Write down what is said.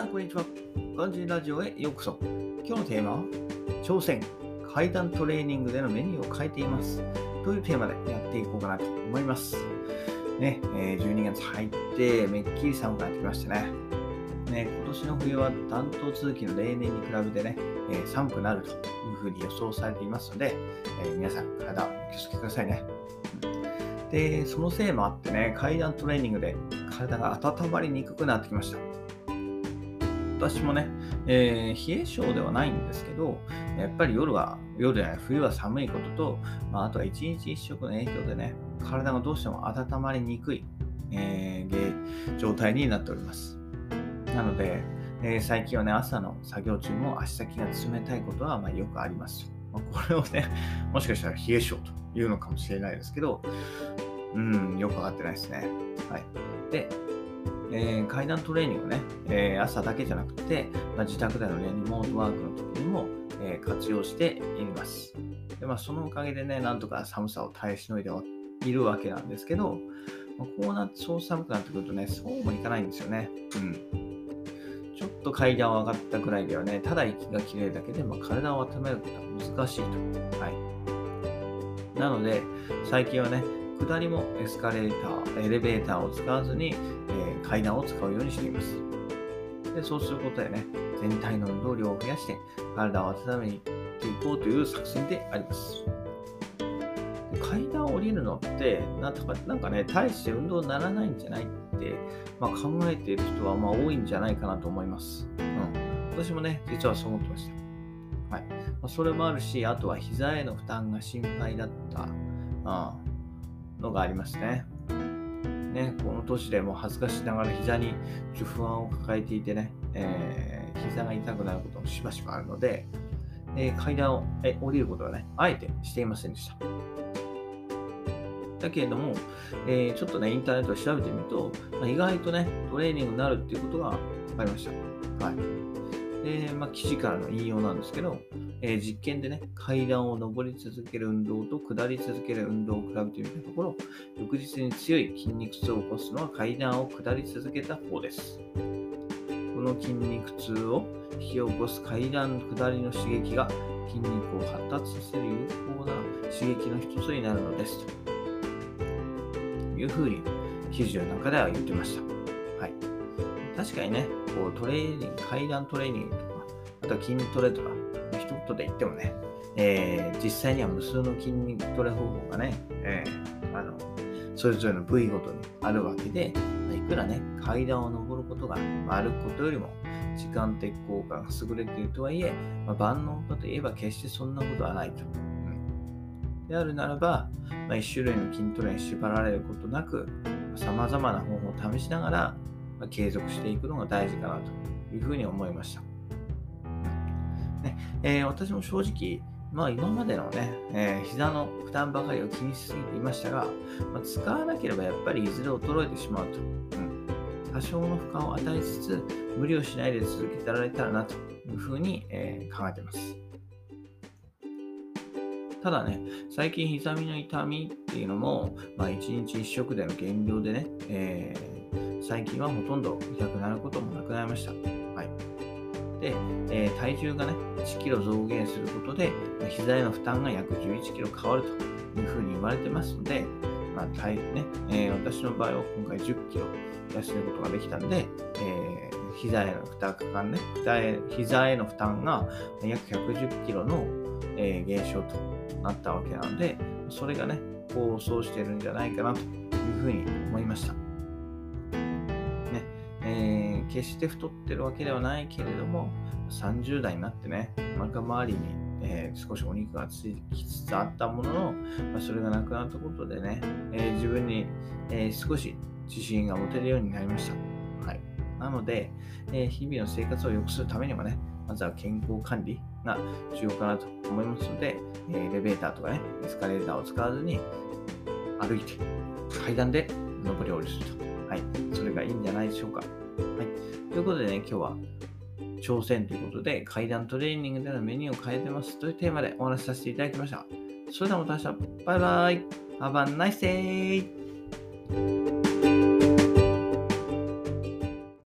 さん、こんにちは。ガンジーラジオへようこそ。今日のテーマは、挑戦、階段トレーニングでのメニューを変えています。というテーマでやっていこうかなと思います。ね、え12月入って、めっきり寒くなってきましたね。ね、今年の冬は暖冬続きの例年に比べてね、え、寒くなるというふうに予想されていますので、え、皆さん、体お気をつけくださいね。で、そのせいもあってね、階段トレーニングで体が温まりにくくなってきました。私もね、えー、冷え性ではないんですけど、やっぱり夜は、夜や冬は寒いことと、まあ、あとは一日一食の影響でね、体がどうしても温まりにくい、えー、状態になっております。なので、えー、最近はね、朝の作業中も足先が冷たいことはまあよくあります。まあ、これをね、もしかしたら冷え性というのかもしれないですけど、うん、よくわかってないですね。はい。で、えー、階段トレーニングね、えー、朝だけじゃなくて、まあ、自宅でのね、リモートワークの時にも、えー、活用しています。で、まあ、そのおかげでね、なんとか寒さを耐えしのいでいるわけなんですけど、まあ、こうなって、そう寒くなってくるとね、そうもいかないんですよね。うん。ちょっと階段を上がったくらいではね、ただ息がきれいだけで、まあ、体を温めることは難しいと。はい。なので、最近はね、下りもエスカレーター、エレベーターを使わずに、階段を使うようにしています。でそうすることでね、全体の運動量を増やして体を温めにていこうという作戦であります。階段を降りるのってなんとか、なんかね、大して運動にならないんじゃないって、まあ、考えている人はまあ多いんじゃないかなと思います。うん。私もね、実はそう思ってました。はい。まあ、それもあるし、あとは膝への負担が心配だった。うんのがありますね。ね、この年でも恥ずかしながら膝に不安を抱えていてね、えー、膝が痛くなることもしばしばあるので、えー、階段をえ降りることはね、あえてしていませんでした。だけれども、えー、ちょっとね、インターネットで調べてみると、まあ、意外とね、トレーニングになるっていうことが分かりました。はい。で、まあ、記事からの引用なんですけど、えー、実験でね、階段を上り続ける運動と下り続ける運動を比べてみたところ、翌日に強い筋肉痛を起こすのは階段を下り続けた方です。この筋肉痛を引き起こす階段下りの刺激が筋肉を発達させる有効な刺激の一つになるのです。というふうに記事の中では言ってました。はい。確かにね、こうトレーニング、階段トレーニングとか、あとは筋トレとか、一言で言ってもね、えー、実際には無数の筋肉トレ方法がね、えー、あのそれぞれの部位ごとにあるわけで、いくらね、階段を上ることが歩くことよりも時間的効果が優れているとはいえ、まあ、万能かといえば決してそんなことはないと。う、であるならば、まあ、一種類の筋トレに縛られることなく、様々な方法を試しながら、継続していくのが大事かなというふうに思いました。ねえー、私も正直、まあ、今までのね、えー、膝の負担ばかりを気にしすぎていましたが、まあ、使わなければやっぱりいずれ衰えてしまうと。うん、多少の負荷を与えつつ、無理をしないで続けてられたらなというふうに、えー、考えてます。ただね、最近膝身の痛みっていうのも、まあ、1日1食での減量でね、えー、最近はほとんど痛くなることもなくなりました。はい。で、えー、体重がね、1キロ増減することで、膝への負担が約11キロ変わるというふうに言われてますので、まあ体ねえー、私の場合は今回10キロ痩せることができたんで、えー、膝への負担かね膝、膝への負担が約110キロの、えー、減少となったわけなので、それがね、構想してるんじゃないかなというふうに思いました。えー、決して太ってるわけではないけれども、30代になってね、お腹周りに、えー、少しお肉がつきつつあったものの、まあ、それがなくなったことでね、えー、自分に、え少し自信が持てるようになりました。はい、なので、え日々の生活を良くするためにもね、まずは健康管理が重要かなと思いますので、エレベーターとかね、エスカレーターを使わずに歩いて階段で上り下りすると。はい。それがいいんじゃないでしょうか。はい。ということでね、今日は挑戦ということで階段トレーニングでのメニューを変えてますというテーマでお話しさせていただきました。それではまた明日。バイバイ。Have a nice day!